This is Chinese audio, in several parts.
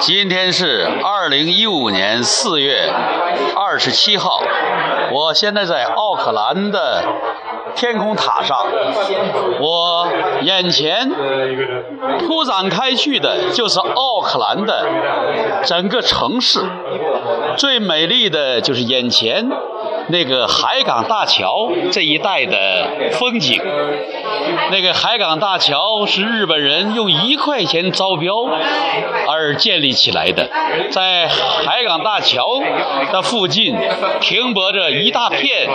今天是二零一五年四月二十七号，我现在在奥克兰的天空塔上，我眼前铺展开去的就是奥克兰的整个城市，最美丽的就是眼前那个海港大桥这一带的风景。那个海港大桥是日本人用一块钱招标而建立起来的，在海港大桥的附近停泊着一大片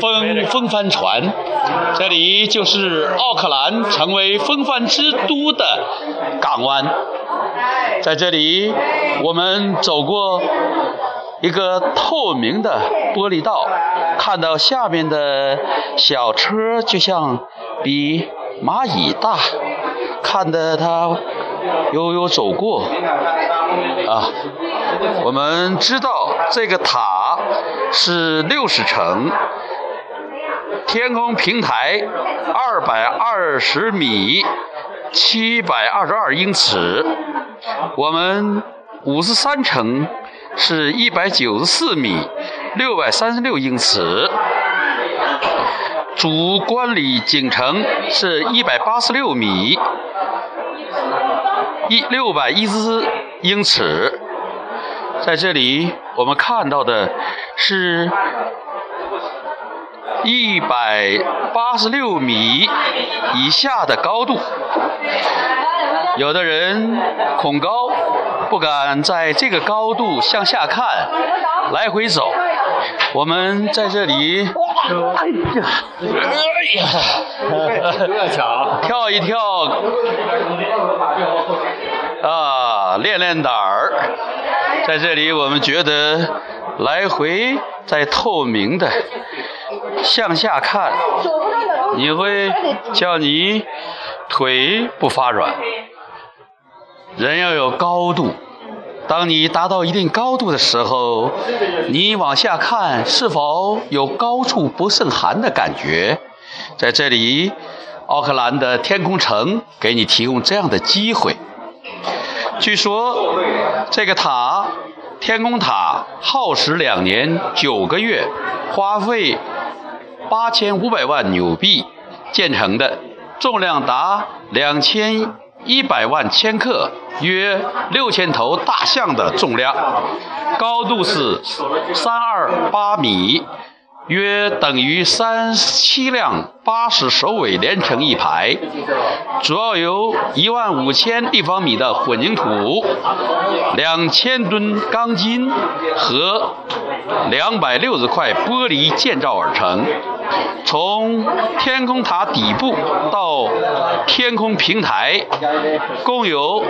风风帆船，这里就是奥克兰成为风帆之都的港湾。在这里，我们走过。一个透明的玻璃道，看到下面的小车就像比蚂蚁大，看得它悠悠走过。啊，我们知道这个塔是六十层，天空平台二百二十米，七百二十二英尺，我们五十三层。是一百九十四米，六百三十六英尺。主观里景城是一百八十六米，一六百一十英尺。在这里，我们看到的是一百八十六米以下的高度。有的人恐高。不敢在这个高度向下看，来回走。我们在这里，哎呀，哎呀，跳一跳，啊，练练胆儿。在这里，我们觉得来回在透明的向下看，你会叫你腿不发软。人要有高度，当你达到一定高度的时候，你往下看，是否有高处不胜寒的感觉？在这里，奥克兰的天空城给你提供这样的机会。据说，这个塔，天空塔耗时两年九个月，花费八千五百万纽币建成的，重量达两千一百万千克。约六千头大象的重量，高度是三二八米，约等于三七辆巴士首尾连成一排。主要由一万五千立方米的混凝土、两千吨钢筋和两百六十块玻璃建造而成。从天空塔底部到天空平台，共有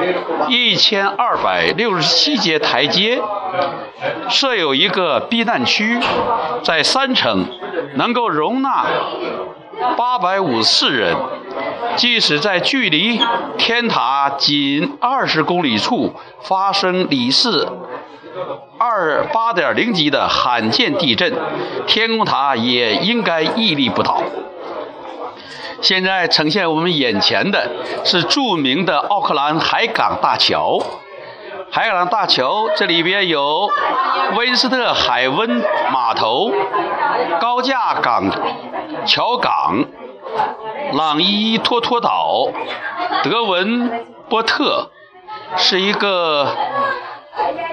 一千二百六十七节台阶，设有一个避难区，在三层，能够容纳八百五十四人。即使在距离天塔仅二十公里处发生里氏二八点零级的罕见地震，天空塔也应该屹立不倒。现在呈现我们眼前的是著名的奥克兰海港大桥。海港大桥这里边有温斯特海温码头、高架港桥港。朗伊托托岛，德文波特是一个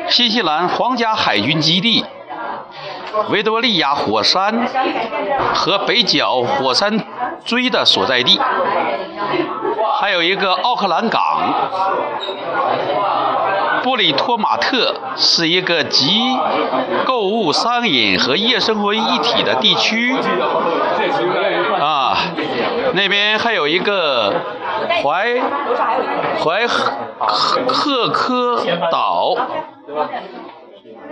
新西兰皇家海军基地。维多利亚火山和北角火山锥的所在地，还有一个奥克兰港。布里托马特是一个集购物、商饮和夜生活一体的地区。啊，那边还有一个怀怀赫科岛，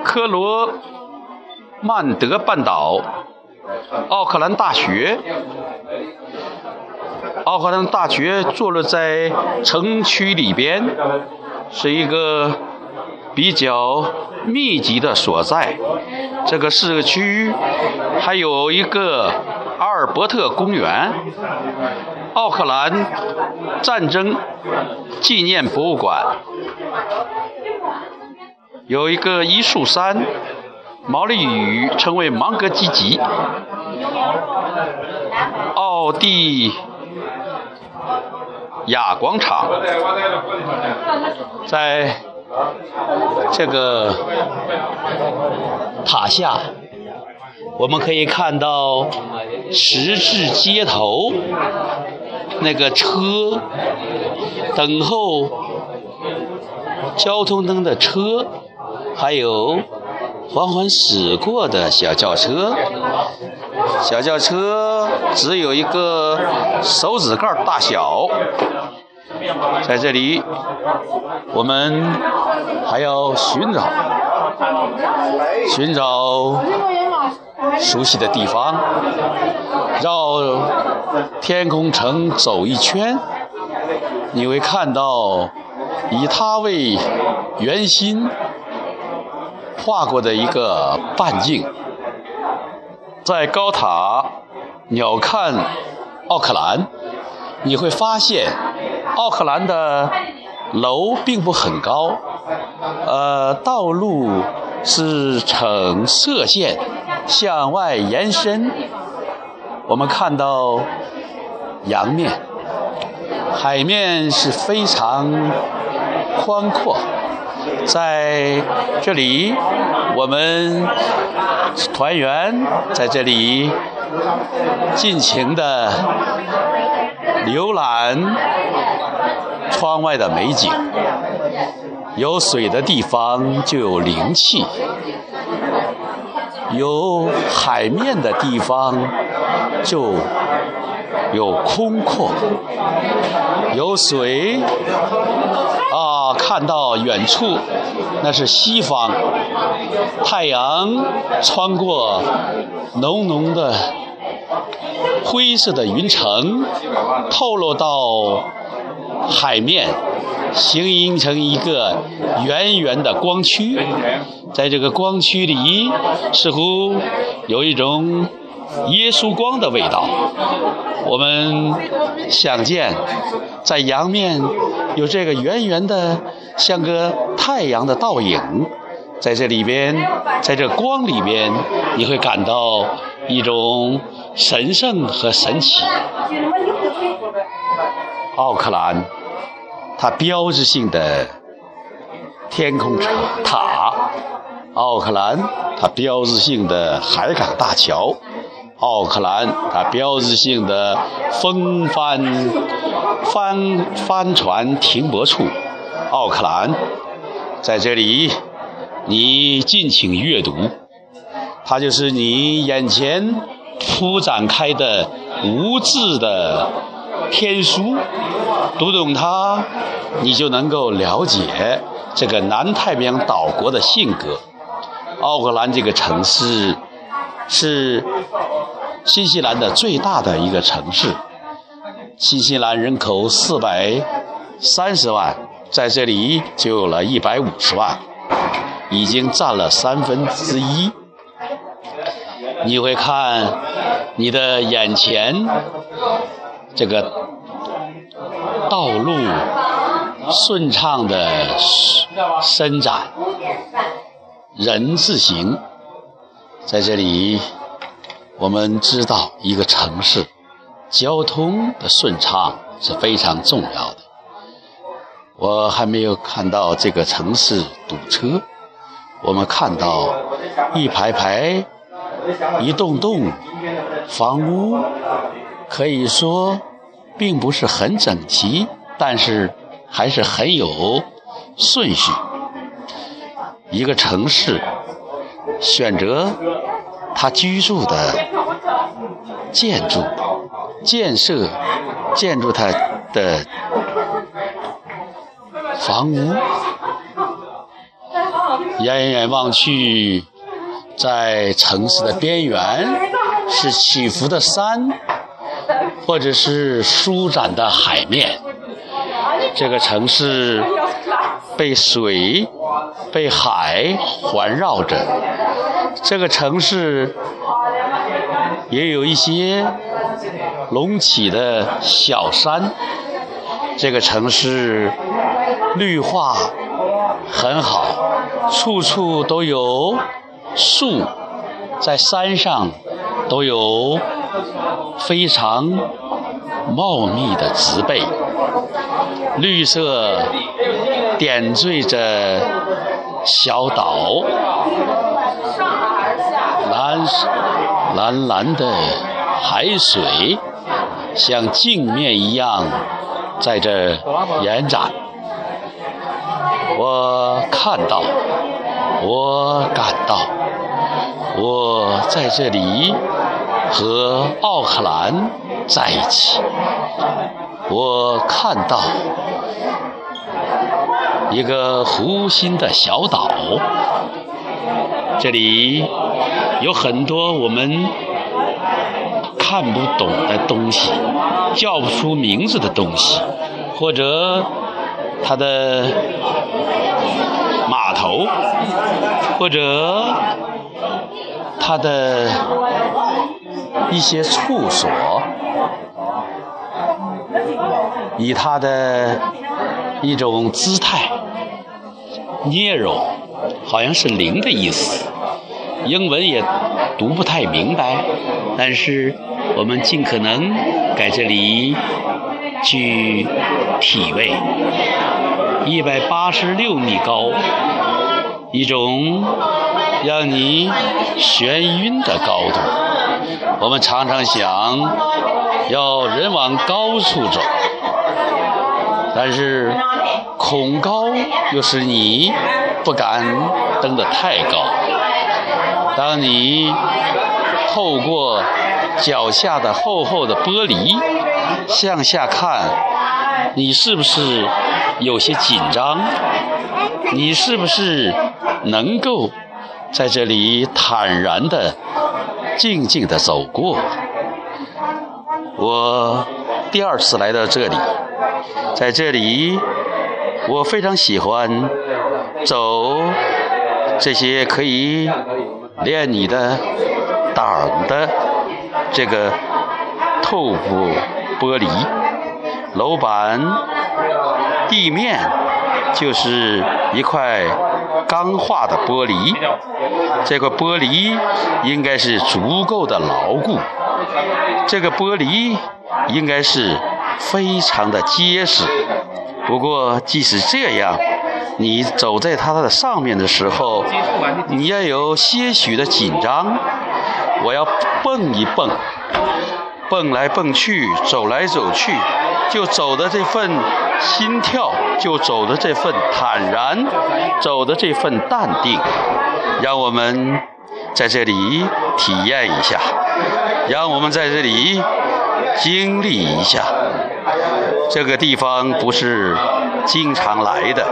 科罗曼德半岛，奥克兰大学。奥克兰大学坐落在城区里边。是一个比较密集的所在。这个市区还有一个阿尔伯特公园。奥克兰战争纪念博物馆有一个一树山，毛利语称为芒格基吉。奥地亚广场，在这个塔下。我们可以看到十字街头那个车等候交通灯的车，还有缓缓驶过的小轿车。小轿车只有一个手指盖大小。在这里，我们还要寻找寻找。熟悉的地方，绕天空城走一圈，你会看到以它为圆心画过的一个半径。在高塔鸟瞰奥克兰，你会发现奥克兰的楼并不很高，呃，道路是呈射线。向外延伸，我们看到洋面，海面是非常宽阔。在这里，我们团员在这里尽情的浏览窗外的美景。有水的地方就有灵气。有海面的地方就有空阔，有水啊，看到远处那是西方，太阳穿过浓浓的灰色的云层，透露到海面，形成一个圆圆的光区。在这个光区里，似乎有一种耶稣光的味道。我们想见，在阳面有这个圆圆的，像个太阳的倒影，在这里边，在这光里边，你会感到一种神圣和神奇。奥克兰，它标志性的天空塔。奥克兰，它标志性的海港大桥；奥克兰，它标志性的风帆帆帆船停泊处；奥克兰，在这里，你尽情阅读，它就是你眼前铺展开的无字的天书，读懂它，你就能够了解这个南太平洋岛国的性格。奥克兰这个城市是新西兰的最大的一个城市。新西兰人口四百三十万，在这里就有了一百五十万，已经占了三分之一。你会看你的眼前这个道路顺畅的伸展。人字形，在这里，我们知道一个城市交通的顺畅是非常重要的。我还没有看到这个城市堵车，我们看到一排排、一栋栋房屋，可以说并不是很整齐，但是还是很有顺序。一个城市选择他居住的建筑、建设、建筑他的房屋，远远望去，在城市的边缘是起伏的山，或者是舒展的海面。这个城市被水。被海环绕着，这个城市也有一些隆起的小山。这个城市绿化很好，处处都有树，在山上都有非常茂密的植被，绿色点缀着小岛，蓝蓝蓝的海水像镜面一样。在这延展，我看到，我感到，我在这里和奥克兰在一起。我看到一个湖心的小岛，这里有很多我们看不懂的东西。叫不出名字的东西，或者它的码头，或者它的一些处所，以它的一种姿态，Nero，好像是零的意思，英文也读不太明白，但是。我们尽可能在这里去体味一百八十六米高，一种让你眩晕的高度。我们常常想要人往高处走，但是恐高又使你不敢登得太高。当你透过脚下的厚厚的玻璃，向下看，你是不是有些紧张？你是不是能够在这里坦然的、静静的走过？我第二次来到这里，在这里，我非常喜欢走这些可以练你的胆的。这个透布玻璃楼板地面就是一块钢化的玻璃，这块玻璃应该是足够的牢固，这个玻璃应该是非常的结实。不过即使这样，你走在它的上面的时候，你要有些许的紧张。我要蹦一蹦，蹦来蹦去，走来走去，就走的这份心跳，就走的这份坦然，走的这份淡定，让我们在这里体验一下，让我们在这里经历一下。这个地方不是经常来的，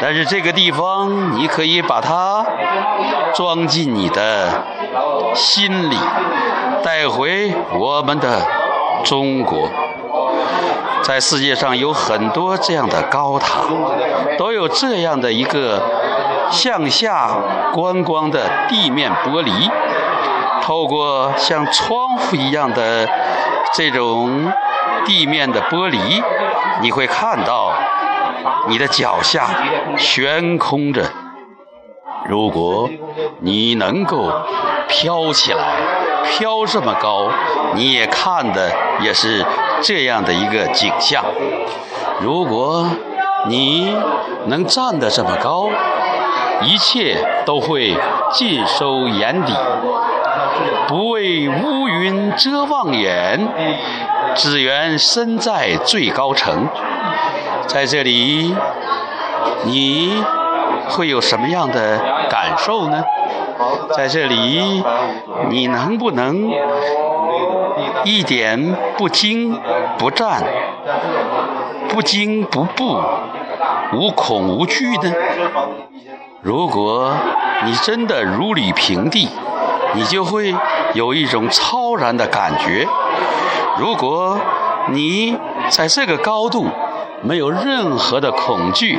但是这个地方你可以把它装进你的心里，带回我们的中国。在世界上有很多这样的高塔，都有这样的一个向下观光的地面玻璃，透过像窗户一样的这种。地面的玻璃，你会看到你的脚下悬空着。如果你能够飘起来，飘这么高，你也看的也是这样的一个景象。如果你能站得这么高，一切都会尽收眼底，不为乌云遮望眼。只缘身在最高层，在这里，你会有什么样的感受呢？在这里，你能不能一点不惊不战、不惊不怖、无恐无惧呢？如果你真的如履平地，你就会有一种超然的感觉。如果你在这个高度没有任何的恐惧，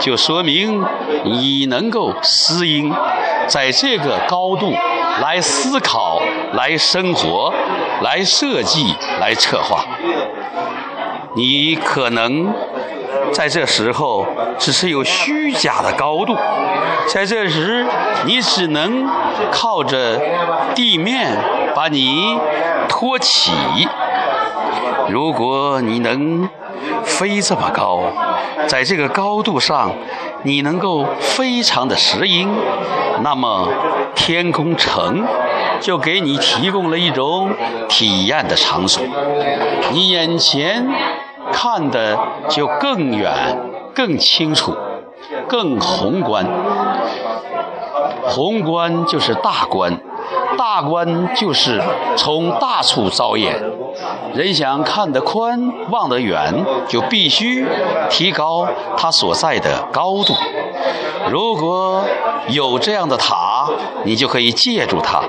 就说明你能够适应在这个高度来思考、来生活。来设计、来策划。你可能在这时候只是有虚假的高度，在这时你只能靠着地面把你托起。如果你能飞这么高，在这个高度上你能够非常的适应，那么天空城就给你提供了一种体验的场所，你眼前。看得就更远、更清楚、更宏观。宏观就是大观，大观就是从大处着眼。人想看得宽、望得远，就必须提高它所在的高度。如果有这样的塔，你就可以借助它；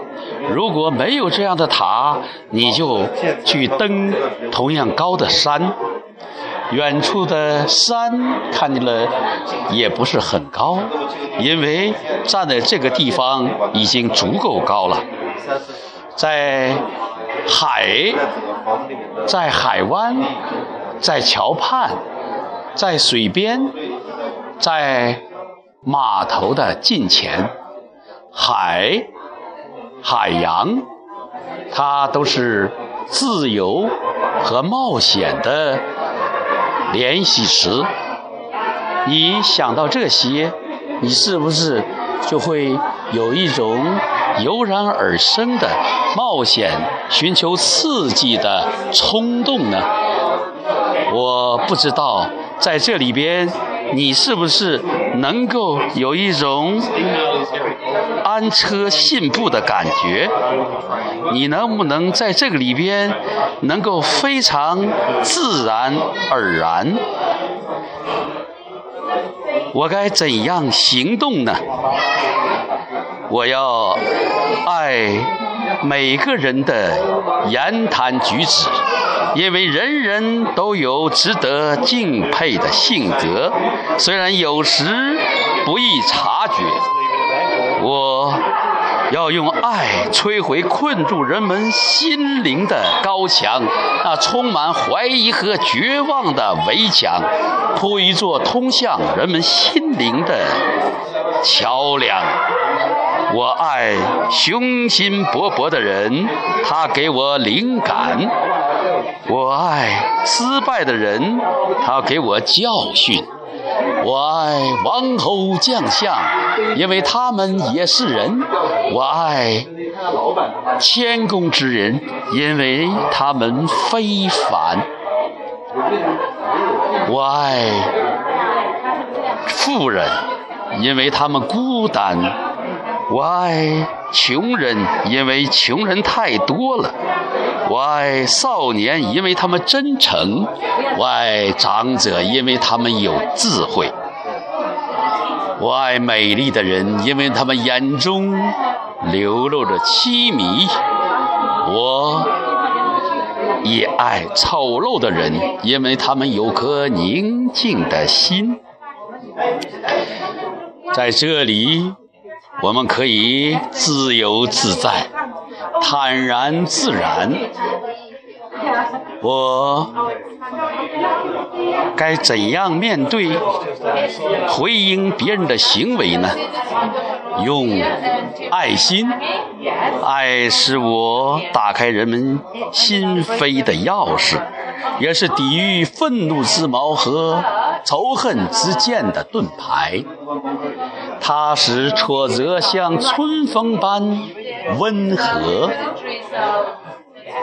如果没有这样的塔，你就去登同样高的山。远处的山看见了也不是很高，因为站在这个地方已经足够高了。在海，在海湾，在桥畔，在水边，在码头的近前，海、海洋，它都是自由和冒险的。联系时，你想到这些，你是不是就会有一种油然而生的冒险、寻求刺激的冲动呢？我不知道在这里边，你是不是能够有一种单车信步的感觉？你能不能在这个里边？能够非常自然而然，我该怎样行动呢？我要爱每个人的言谈举止，因为人人都有值得敬佩的性格，虽然有时不易察觉。我。要用爱摧毁困住人们心灵的高墙，那充满怀疑和绝望的围墙，铺一座通向人们心灵的桥梁。我爱雄心勃勃的人，他给我灵感；我爱失败的人，他给我教训。我爱王侯将相，因为他们也是人；我爱谦恭之人，因为他们非凡；我爱富人，因为他们孤单；我爱穷人，因为穷人太多了。我爱少年，因为他们真诚；我爱长者，因为他们有智慧；我爱美丽的人，因为他们眼中流露着凄迷；我也爱丑陋的人，因为他们有颗宁静的心。在这里，我们可以自由自在。坦然自然，我该怎样面对、回应别人的行为呢？用爱心，爱是我打开人们心扉的钥匙，也是抵御愤怒之矛和仇恨之剑的盾牌。它使挫折像春风般温和。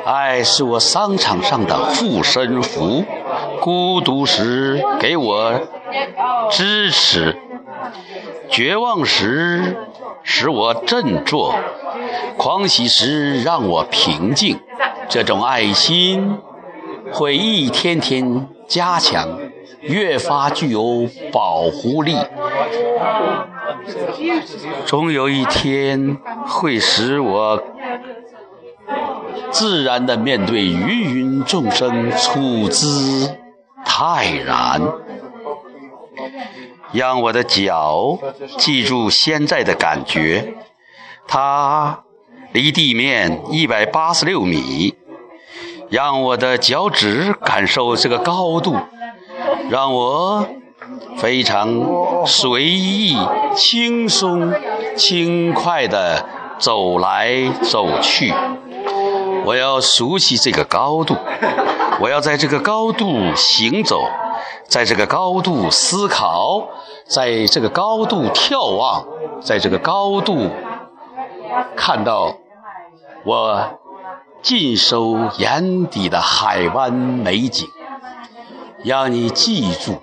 爱是我商场上的护身符，孤独时给我支持，绝望时使我振作，狂喜时让我平静。这种爱心会一天天加强，越发具有保护力。终有一天会使我自然的面对芸芸众生，处之泰然。让我的脚记住现在的感觉，它离地面一百八十六米，让我的脚趾感受这个高度，让我非常随意、轻松、轻快地走来走去。我要熟悉这个高度，我要在这个高度行走，在这个高度思考，在这个高度眺望，在这个高度看到我尽收眼底的海湾美景。让你记住，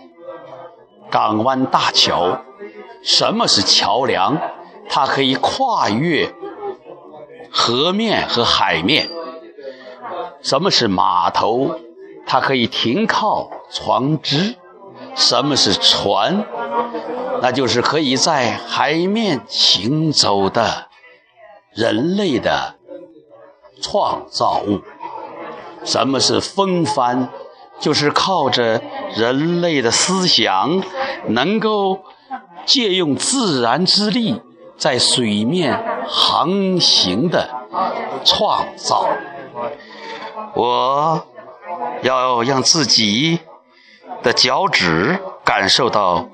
港湾大桥，什么是桥梁？它可以跨越河面和海面。什么是码头？它可以停靠船只。什么是船？那就是可以在海面行走的人类的创造物。什么是风帆？就是靠着人类的思想，能够借用自然之力在水面航行的创造。我要让自己的脚趾感受到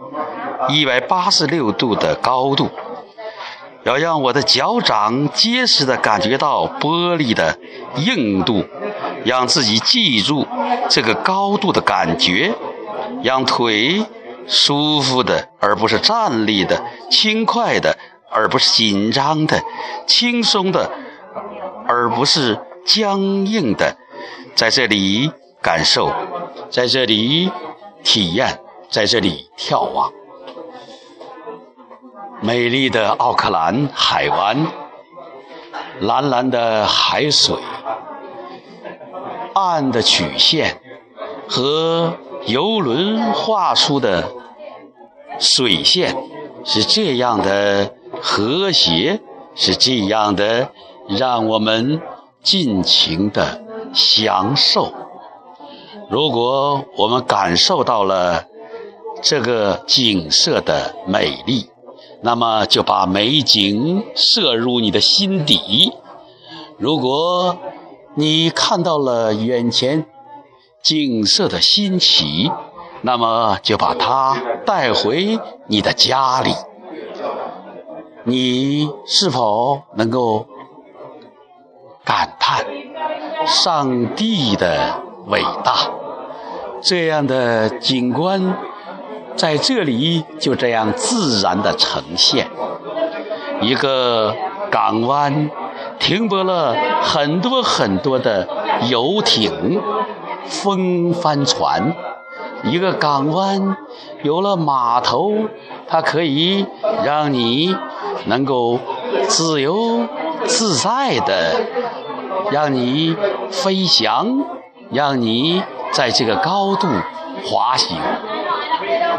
一百八十六度的高度，要让我的脚掌结实的感觉到玻璃的硬度，让自己记住这个高度的感觉，让腿舒服的而不是站立的，轻快的而不是紧张的，轻松的而不是僵硬的。在这里感受，在这里体验，在这里眺望，美丽的奥克兰海湾，蓝蓝的海水，岸的曲线和游轮画出的水线是这样的和谐，是这样的，让我们尽情的。享受。如果我们感受到了这个景色的美丽，那么就把美景摄入你的心底。如果你看到了眼前景色的新奇，那么就把它带回你的家里。你是否能够感叹？上帝的伟大，这样的景观在这里就这样自然的呈现。一个港湾停泊了很多很多的游艇、风帆船。一个港湾有了码头，它可以让你能够自由自在的。让你飞翔，让你在这个高度滑行。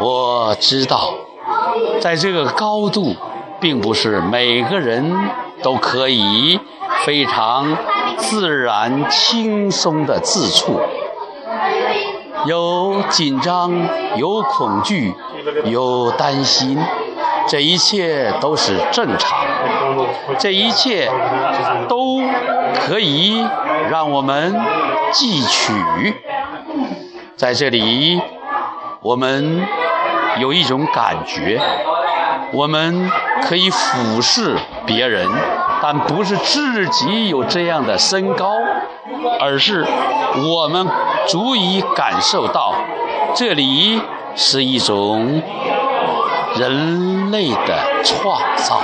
我知道，在这个高度，并不是每个人都可以非常自然、轻松的自处。有紧张，有恐惧，有担心，这一切都是正常。这一切都。可以让我们汲取，在这里，我们有一种感觉，我们可以俯视别人，但不是自己有这样的身高，而是我们足以感受到，这里是一种人类的创造。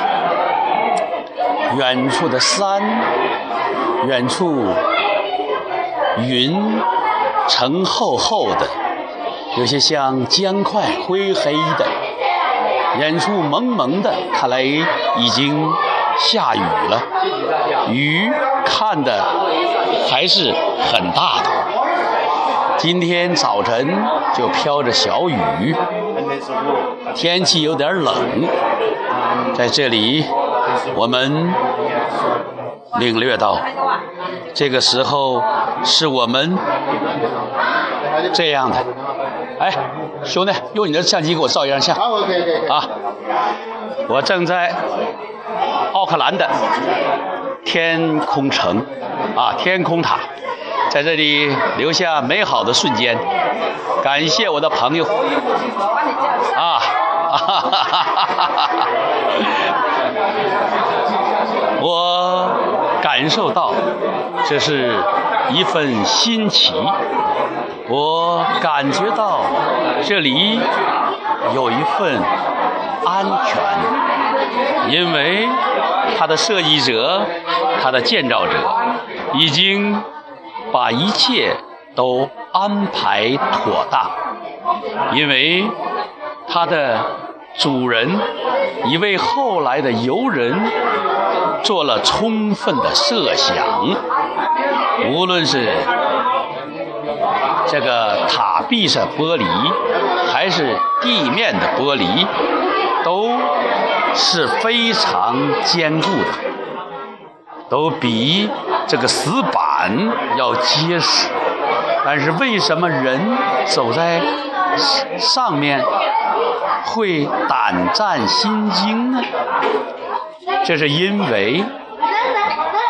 远处的山，远处云层厚厚的，有些像姜块，灰黑的。远处蒙蒙的，看来已经下雨了。雨看的还是很大的。今天早晨就飘着小雨，天气有点冷，在这里。我们领略到，这个时候是我们这样的。哎，兄弟，用你的相机给我照一张相。啊，我正在奥克兰的天空城，啊，天空塔。在这里留下美好的瞬间。感谢我的朋友啊！哈哈哈哈哈我感受到这是一份新奇，我感觉到这里有一份安全，因为它的设计者、它的建造者已经把一切都安排妥当，因为它的主人一位后来的游人。做了充分的设想，无论是这个塔壁上玻璃，还是地面的玻璃，都是非常坚固的，都比这个石板要结实。但是为什么人走在上面会胆战心惊呢？这是因为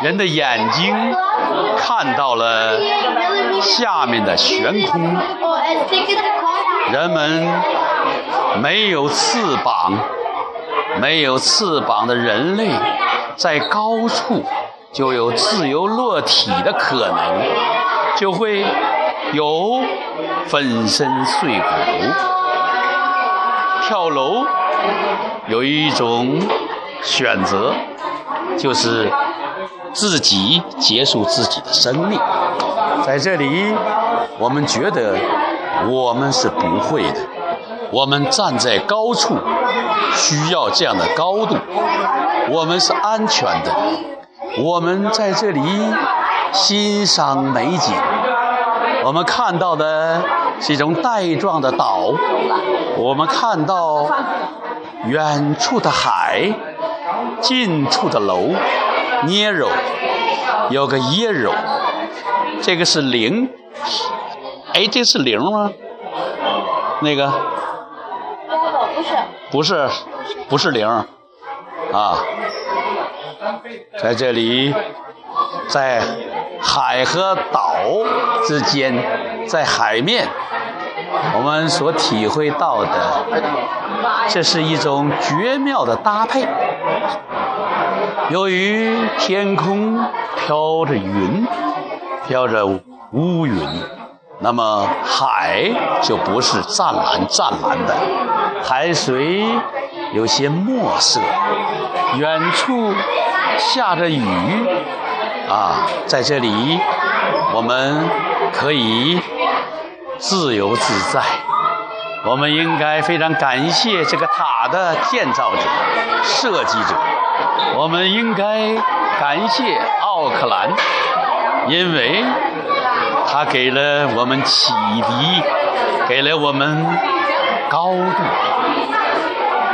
人的眼睛看到了下面的悬空，人们没有翅膀，没有翅膀的人类在高处就有自由落体的可能，就会有粉身碎骨。跳楼有一种。选择就是自己结束自己的生命。在这里，我们觉得我们是不会的。我们站在高处，需要这样的高度。我们是安全的。我们在这里欣赏美景。我们看到的是一种带状的岛。我们看到远处的海。近处的楼，捏肉，有个椰肉，这个是零，哎，这是零吗？那个？不是。不是，不是零，啊，在这里，在海和岛之间，在海面。我们所体会到的，这是一种绝妙的搭配。由于天空飘着云，飘着乌云，那么海就不是湛蓝湛蓝的，海水有些墨色。远处下着雨，啊，在这里我们可以。自由自在，我们应该非常感谢这个塔的建造者、设计者。我们应该感谢奥克兰，因为他给了我们启迪，给了我们高度。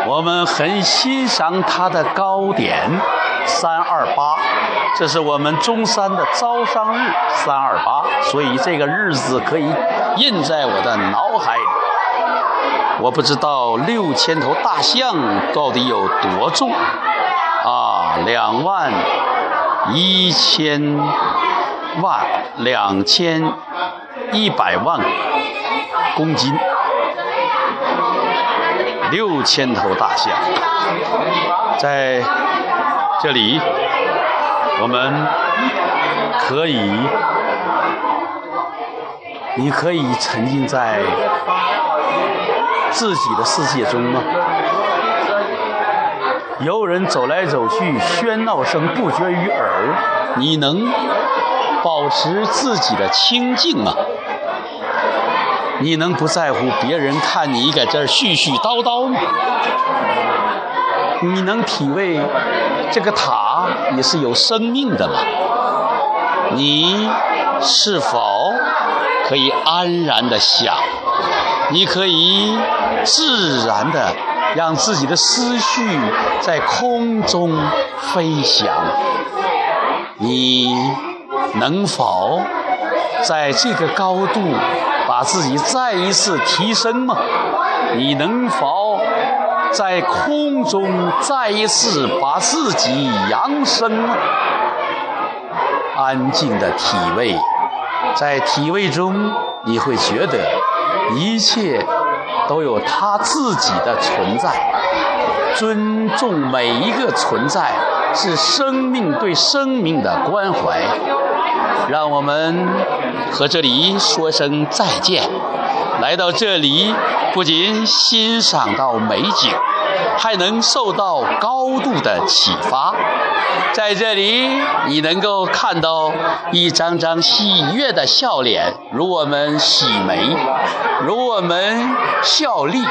我们很欣赏它的高点三二八。这是我们中山的招商日三二八，所以这个日子可以印在我的脑海里。我不知道六千头大象到底有多重啊？两万一千万两千一百万公斤，六千头大象在这里。我们可以，你可以沉浸在自己的世界中吗？游人走来走去，喧闹声不绝于耳，你能保持自己的清静吗？你能不在乎别人看你在这儿絮絮叨叨吗？你能体味这个塔也是有生命的吗？你是否可以安然的想？你可以自然的让自己的思绪在空中飞翔？你能否在这个高度自己再一次提升吗？你能否？在空中再一次把自己扬升，安静的体味在体位中，你会觉得一切都有它自己的存在。尊重每一个存在，是生命对生命的关怀。让我们和这里说声再见。来到这里，不仅欣赏到美景。还能受到高度的启发，在这里你能够看到一张张喜悦的笑脸，如我们喜眉，如我们笑丽，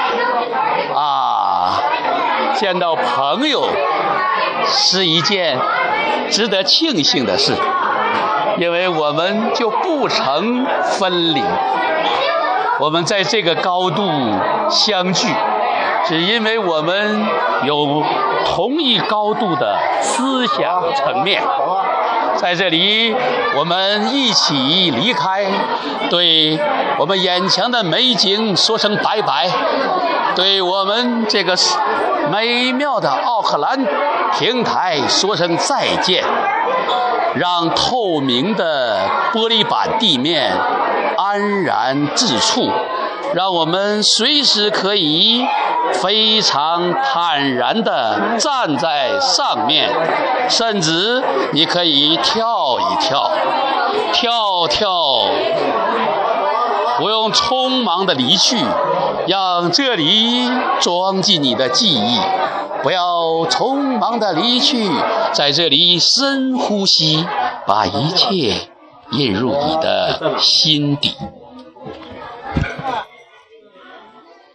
啊，见到朋友是一件值得庆幸的事，因为我们就不曾分离，我们在这个高度相聚。是因为我们有同一高度的思想层面，在这里我们一起离开，对我们眼前的美景说声拜拜，对我们这个美妙的奥克兰平台说声再见，让透明的玻璃板地面安然自处，让我们随时可以。非常坦然地站在上面，甚至你可以跳一跳，跳跳，不用匆忙地离去，让这里装进你的记忆。不要匆忙的离去，在这里深呼吸，把一切印入你的心底。